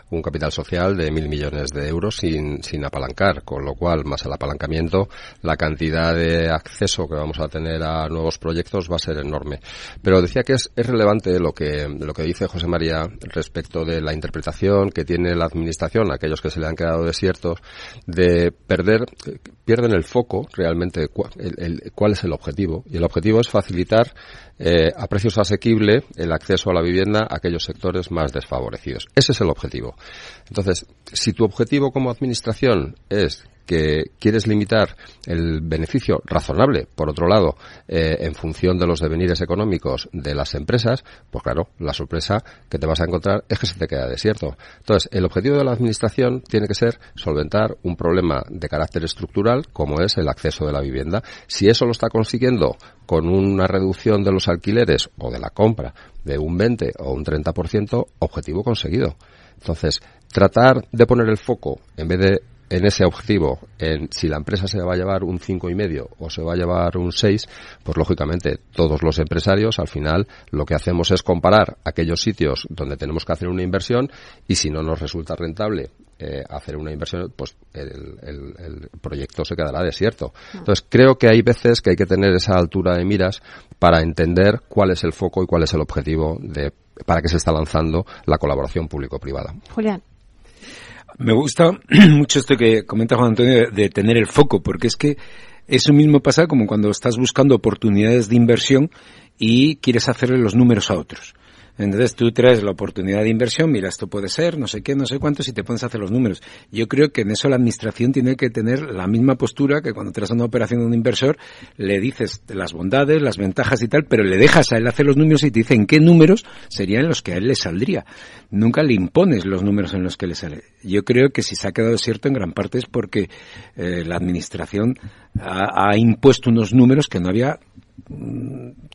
un capital social de mil millones de euros sin, sin apalancar, con lo cual, más el apalancamiento, la cantidad de acceso que vamos a tener a nuevos proyectos va a ser enorme. Pero decía que es, es relevante lo que, lo que dice José María respecto de la interpretación que tiene la Administración, aquellos que se le han quedado desiertos, de perder, pierden el foco realmente cuál es el objetivo. Y el objetivo es facilitar eh, a precios asequibles el acceso a la vivienda a aquellos sectores más desfavorecidos. Ese es el objetivo. Entonces, si tu objetivo como administración es que quieres limitar el beneficio razonable, por otro lado, eh, en función de los devenires económicos de las empresas, pues claro, la sorpresa que te vas a encontrar es que se te queda desierto. Entonces, el objetivo de la Administración tiene que ser solventar un problema de carácter estructural como es el acceso de la vivienda. Si eso lo está consiguiendo con una reducción de los alquileres o de la compra de un 20 o un 30%, objetivo conseguido. Entonces, tratar de poner el foco en vez de en ese objetivo, en si la empresa se va a llevar un cinco y medio o se va a llevar un 6, pues lógicamente todos los empresarios al final lo que hacemos es comparar aquellos sitios donde tenemos que hacer una inversión y si no nos resulta rentable eh, hacer una inversión, pues el, el, proyecto se quedará desierto. Entonces creo que hay veces que hay que tener esa altura de miras para entender cuál es el foco y cuál es el objetivo de para qué se está lanzando la colaboración público-privada. Julián. Me gusta mucho esto que comenta Juan Antonio de, tener el foco, porque es que eso mismo pasa como cuando estás buscando oportunidades de inversión y quieres hacerle los números a otros. Entonces tú traes la oportunidad de inversión, mira, esto puede ser, no sé qué, no sé cuántos, y te pones a hacer los números. Yo creo que en eso la administración tiene que tener la misma postura que cuando traes una operación de un inversor, le dices las bondades, las ventajas y tal, pero le dejas a él hacer los números y te dice en qué números serían los que a él le saldría. Nunca le impones los números en los que le sale. Yo creo que si se ha quedado cierto en gran parte es porque eh, la administración ha, impuesto unos números que no había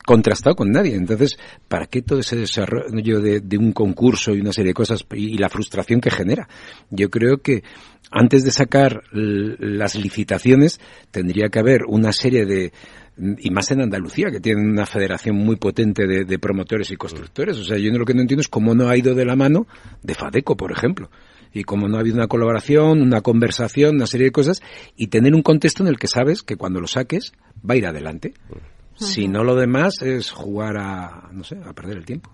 contrastado con nadie. Entonces, ¿para qué todo ese desarrollo de, un concurso y una serie de cosas y, la frustración que genera? Yo creo que antes de sacar las licitaciones tendría que haber una serie de y más en Andalucía, que tienen una federación muy potente de, promotores y constructores. O sea, yo lo que no entiendo es cómo no ha ido de la mano de Fadeco, por ejemplo y cómo no ha habido una colaboración, una conversación, una serie de cosas, y tener un contexto en el que sabes que cuando lo saques va a ir adelante. Si no, lo demás es jugar a, no sé, a perder el tiempo.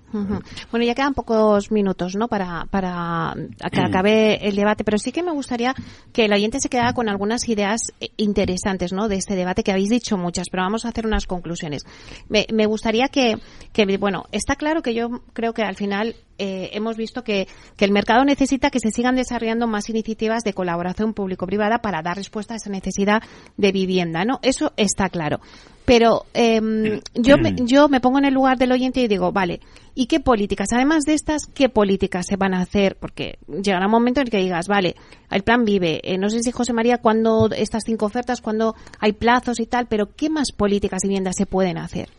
Bueno, ya quedan pocos minutos, ¿no? Para, para que acabe el debate, pero sí que me gustaría que el oyente se quedara con algunas ideas eh, interesantes, ¿no? De este debate, que habéis dicho muchas, pero vamos a hacer unas conclusiones. Me, me gustaría que, que, bueno, está claro que yo creo que al final eh, hemos visto que, que, el mercado necesita que se sigan desarrollando más iniciativas de colaboración público-privada para dar respuesta a esa necesidad de vivienda, ¿no? Eso está claro. Pero eh, yo, me, yo me pongo en el lugar del oyente y digo, vale, ¿y qué políticas? Además de estas, ¿qué políticas se van a hacer? Porque llegará un momento en el que digas, vale, el plan vive. Eh, no sé si José María, cuando estas cinco ofertas, cuando hay plazos y tal, pero ¿qué más políticas de vivienda se pueden hacer?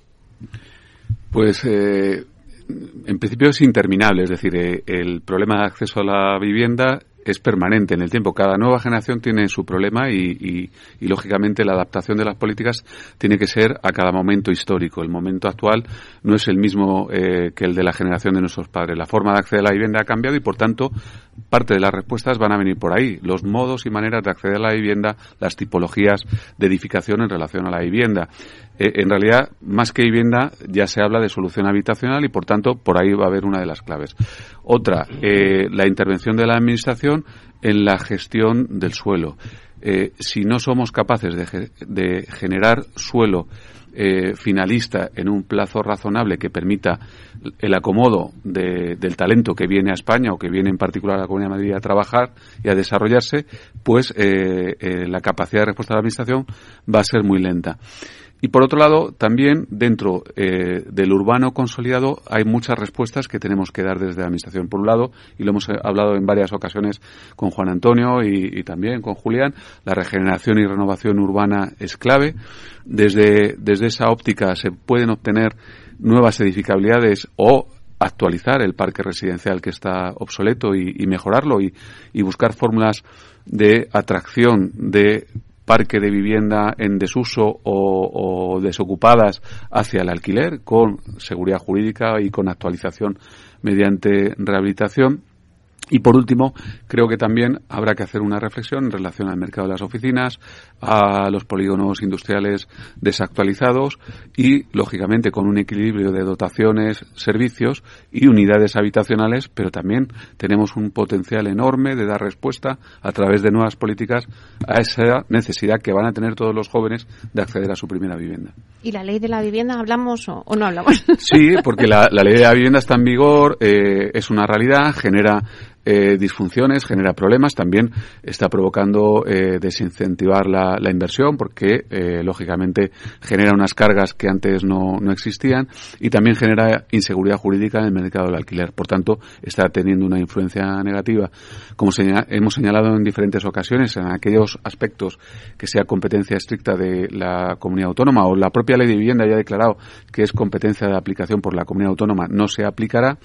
Pues eh, en principio es interminable, es decir, eh, el problema de acceso a la vivienda es permanente en el tiempo. Cada nueva generación tiene su problema y, lógicamente, la adaptación de las políticas tiene que ser a cada momento histórico. El momento actual no es el mismo eh, que el de la generación de nuestros padres. La forma de acceder a la vivienda ha cambiado y, por tanto, parte de las respuestas van a venir por ahí. Los modos y maneras de acceder a la vivienda, las tipologías de edificación en relación a la vivienda. Eh, en realidad, más que vivienda, ya se habla de solución habitacional y, por tanto, por ahí va a haber una de las claves. Otra, eh, la intervención de la Administración en la gestión del suelo. Eh, si no somos capaces de, generar suelo finalista en un plazo razonable que permita el acomodo del talento que viene a España o que viene en particular a la Comunidad de Madrid a trabajar y a desarrollarse, pues la capacidad de respuesta de la Administración va a ser muy lenta. Y por otro lado, también dentro eh, del urbano consolidado hay muchas respuestas que tenemos que dar desde la Administración. Por un lado, y lo hemos eh, hablado en varias ocasiones con Juan Antonio y, también con Julián, la regeneración y renovación urbana es clave. Desde, desde esa óptica se pueden obtener nuevas edificabilidades o actualizar el parque residencial que está obsoleto y, mejorarlo y buscar fórmulas de atracción de parque de vivienda en desuso o, desocupadas hacia el alquiler con seguridad jurídica y con actualización mediante rehabilitación y por último, creo que también habrá que hacer una reflexión en relación al mercado de las oficinas, a los polígonos industriales desactualizados y, lógicamente, con un equilibrio de dotaciones, servicios y unidades habitacionales, pero también tenemos un potencial enorme de dar respuesta a través de nuevas políticas a esa necesidad que van a tener todos los jóvenes de acceder a su primera vivienda. ¿Y la ley de la vivienda hablamos o, no hablamos? Sí, porque la, ley de la vivienda está en vigor, eh, es una realidad, genera eh, disfunciones, genera problemas, también está provocando eh, desincentivar la, la, inversión porque, eh, lógicamente, genera unas cargas que antes no, no existían y también genera inseguridad jurídica en el mercado del alquiler. Por tanto, está teniendo una influencia negativa. Como hemos señalado en diferentes ocasiones, en aquellos aspectos que sea competencia estricta de la comunidad autónoma o la propia ley de vivienda ya ha declarado que es competencia de aplicación por la comunidad autónoma, no se aplicará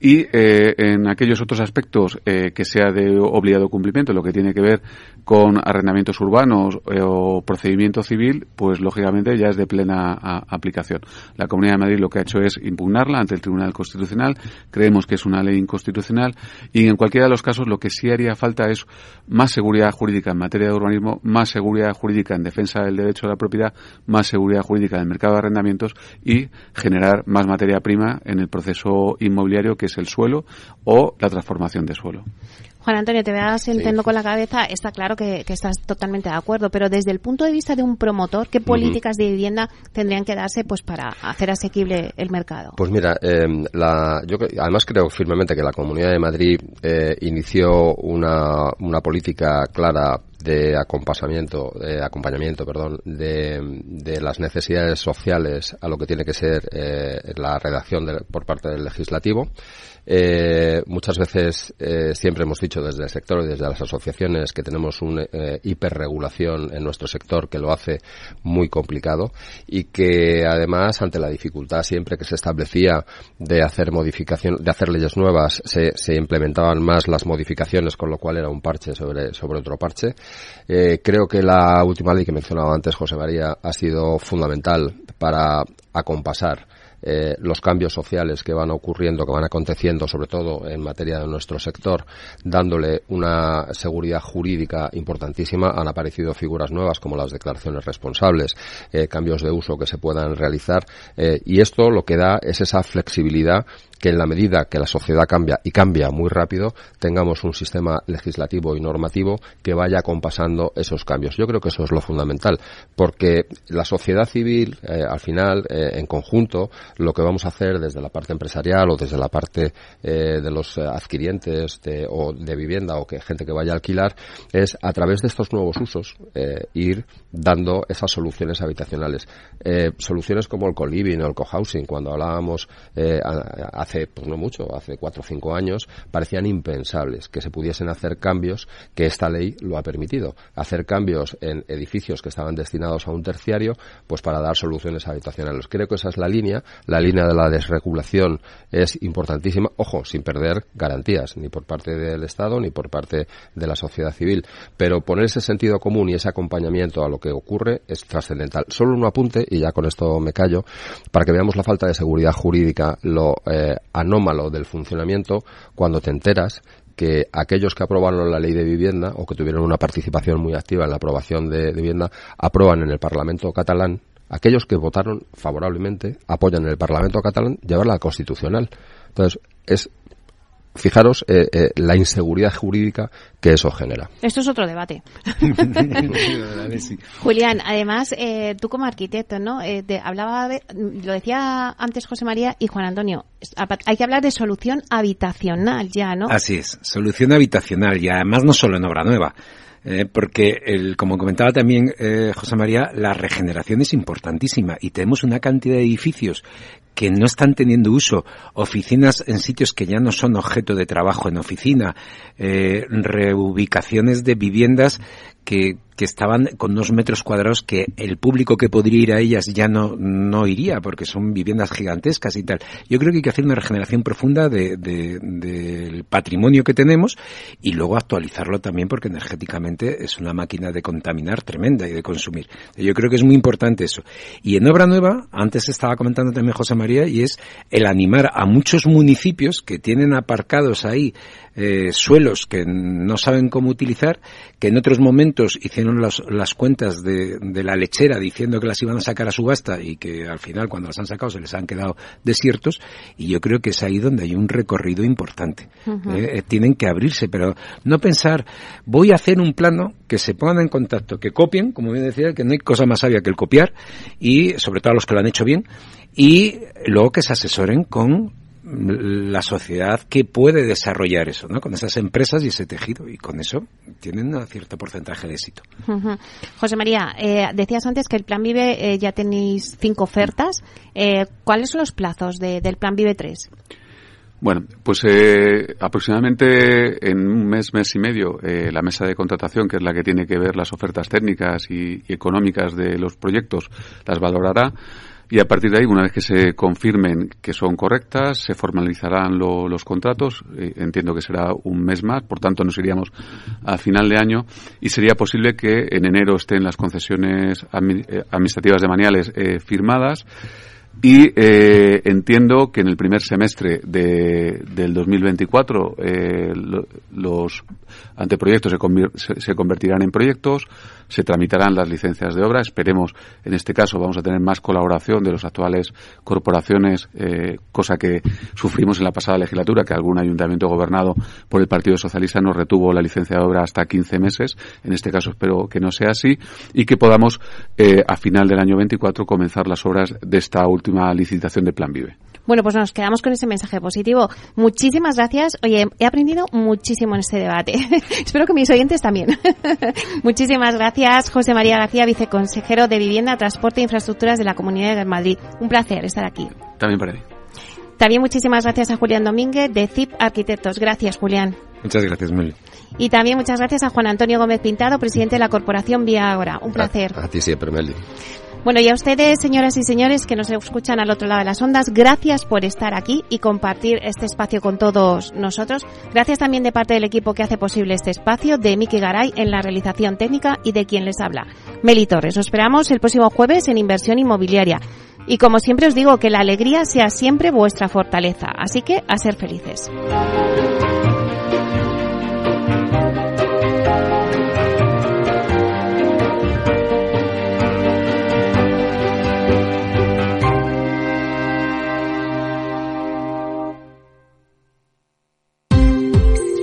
y eh, en aquellos otros aspectos eh, que sea de obligado cumplimiento, lo que tiene que ver con arrendamientos urbanos eh, o procedimiento civil, pues lógicamente ya es de plena aplicación. La Comunidad de Madrid lo que ha hecho es impugnarla ante el Tribunal Constitucional. Creemos que es una ley inconstitucional y en cualquiera de los casos lo que sí haría falta es más seguridad jurídica en materia de urbanismo, más seguridad jurídica en defensa del derecho a la propiedad, más seguridad jurídica en el mercado de arrendamientos y generar más materia prima en el proceso inmobiliario que es el suelo o la transformación de suelo. Juan Antonio, te veas entendiendo con la cabeza, está claro que, estás totalmente de acuerdo, pero desde el punto de vista de un promotor, ¿qué políticas de vivienda tendrían que darse pues para hacer asequible el mercado? Pues mira, eh, la, yo además creo firmemente que la Comunidad de Madrid eh, inició una, una política clara de acompañamiento, de acompañamiento, perdón, de, de, las necesidades sociales a lo que tiene que ser eh, la redacción por parte del legislativo. Eh, muchas veces eh, siempre hemos dicho desde el sector y desde las asociaciones que tenemos una eh, hiperregulación en nuestro sector que lo hace muy complicado y que además ante la dificultad siempre que se establecía de hacer modificación, de hacer leyes nuevas, se, se implementaban más las modificaciones con lo cual era un parche sobre, sobre otro parche. Eh, creo que la última ley que mencionaba antes José María ha sido fundamental para acompasar eh, los cambios sociales que van ocurriendo, que van aconteciendo, sobre todo en materia de nuestro sector, dándole una seguridad jurídica importantísima. Han aparecido figuras nuevas como las declaraciones responsables, eh, cambios de uso que se puedan realizar eh, y esto lo que da es esa flexibilidad que en la medida que la sociedad cambia y cambia muy rápido, tengamos un sistema legislativo y normativo que vaya compasando esos cambios. Yo creo que eso es lo fundamental, porque la sociedad civil, eh, al final, eh, en conjunto, lo que vamos a hacer desde la parte empresarial o desde la parte eh, de los adquirientes de, o de vivienda o que gente que vaya a alquilar, es a través de estos nuevos usos ir dando esas soluciones habitacionales. soluciones como el co-living o el co-housing, cuando hablábamos hace pues no mucho, hace cuatro o cinco años, parecían impensables que se pudiesen hacer cambios que esta ley lo ha permitido. Hacer cambios en edificios que estaban destinados a un terciario, pues para dar soluciones habitacionales. Creo que esa es la línea. La línea de la desregulación es importantísima. Ojo, sin perder garantías, ni por parte del Estado ni por parte de la sociedad civil. Pero poner ese sentido común y ese acompañamiento a lo que ocurre es trascendental. Solo un apunte, y ya con esto me callo, para que veamos la falta de seguridad jurídica, lo eh, anómalo del funcionamiento cuando te enteras que aquellos que aprobaron la ley de vivienda o que tuvieron una participación muy activa en la aprobación de, vivienda aprueban en el Parlamento catalán aquellos que votaron favorablemente apoyan en el Parlamento catalán llevarla a constitucional. Entonces, es fijaros eh, eh, la inseguridad jurídica que eso genera. Esto es otro debate. Julián, además, eh, tú como arquitecto, ¿no? hablaba de, lo decía antes José María y Juan Antonio, hay que hablar de solución habitacional ya, ¿no? Así es, solución habitacional y además no solo en obra nueva. Porque, el, como comentaba también José María, la regeneración es importantísima y tenemos una cantidad de edificios que no están teniendo uso, oficinas en sitios que ya no son objeto de trabajo en oficina, eh, reubicaciones de viviendas que, estaban con unos metros cuadrados que el público que podría ir a ellas ya no, no iría porque son viviendas gigantescas y tal. Yo creo que hay que hacer una regeneración profunda de, del patrimonio que tenemos y luego actualizarlo también porque energéticamente es una máquina de contaminar tremenda y de consumir. Yo creo que es muy importante eso. Y en obra nueva, antes estaba comentando también José María, y es el animar a muchos municipios que tienen aparcados ahí eh, suelos que no saben cómo utilizar, que en otros momentos hicieron las cuentas de, la lechera diciendo que las iban a sacar a subasta y que al final cuando las han sacado se les han quedado desiertos y yo creo que es ahí donde hay un recorrido importante. Eh, eh, tienen que abrirse, pero no pensar voy a hacer un plano que se pongan en contacto, que copien, como bien decía, que no hay cosa más sabia que el copiar y sobre todo a los que lo han hecho bien y luego que se asesoren con la sociedad que puede desarrollar eso, ¿no? Con esas empresas y ese tejido y con eso tienen un cierto porcentaje de éxito. José María, eh, decías antes que el Plan Vive eh, ya tenéis cinco ofertas. Eh, ¿Cuáles son los plazos del Plan Vive 3? Bueno, pues eh, aproximadamente en un mes, mes y medio, eh, la mesa de contratación, que es la que tiene que ver las ofertas técnicas y, económicas de los proyectos, las valorará. Y a partir de ahí, una vez que se confirmen que son correctas, se formalizarán los contratos. Eh, entiendo que será un mes más, por tanto nos iríamos a final de año y sería posible que en enero estén las concesiones administrativas de maniales firmadas y eh, entiendo que en el primer semestre de, del 2024 eh, los anteproyectos se, se, convertirán en proyectos, se tramitarán las licencias de obra. Esperemos, en este caso, vamos a tener más colaboración de las actuales corporaciones, eh, cosa que sufrimos en la pasada legislatura, que algún ayuntamiento gobernado por el Partido Socialista nos retuvo la licencia de obra hasta 15 meses. En este caso, espero que no sea así y que podamos, eh, a final del año 24, comenzar las obras de esta última licitación de Plan Vive. Bueno, pues nos quedamos con ese mensaje positivo. Muchísimas gracias. Oye, he aprendido muchísimo en este debate. Espero que mis oyentes también. Muchísimas gracias, José María García, viceconsejero de Vivienda, Transporte e Infraestructuras de la Comunidad de Madrid. Un placer estar aquí. También para mí. También muchísimas gracias a Julián Domínguez de ZIP Arquitectos. Gracias, Julián. Muchas gracias, Meli. Y también muchas gracias a Juan Antonio Gómez Pintado, presidente de la Corporación Vía Ahora. Un placer. A, a ti siempre, Meli. Bueno, y a ustedes, señoras y señores que nos escuchan al otro lado de las ondas, gracias por estar aquí y compartir este espacio con todos nosotros. Gracias también de parte del equipo que hace posible este espacio, de Miki Garay en la realización técnica y de quien les habla, Meli Torres. Os esperamos el próximo jueves en Inversión Inmobiliaria. Y como siempre os digo, que la alegría sea siempre vuestra fortaleza. Así que a ser felices.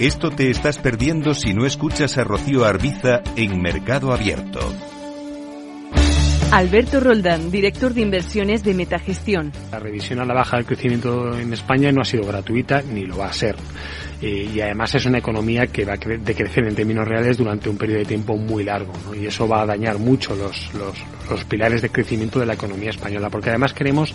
Esto te estás perdiendo si no escuchas a Rocío Arbiza en Mercado Abierto. Alberto Roldán, director de inversiones de Metagestión. La revisión a la baja del crecimiento en España no ha sido gratuita ni lo va a ser. Eh, y además es una economía que va a decrecer en términos reales durante un periodo de tiempo muy largo y eso va a dañar mucho los, los, los pilares de crecimiento de la economía española porque además queremos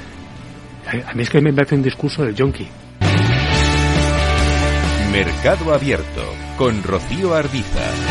a mí es que me parece un discurso del yonki. Mercado Abierto con Rocío Arbiza.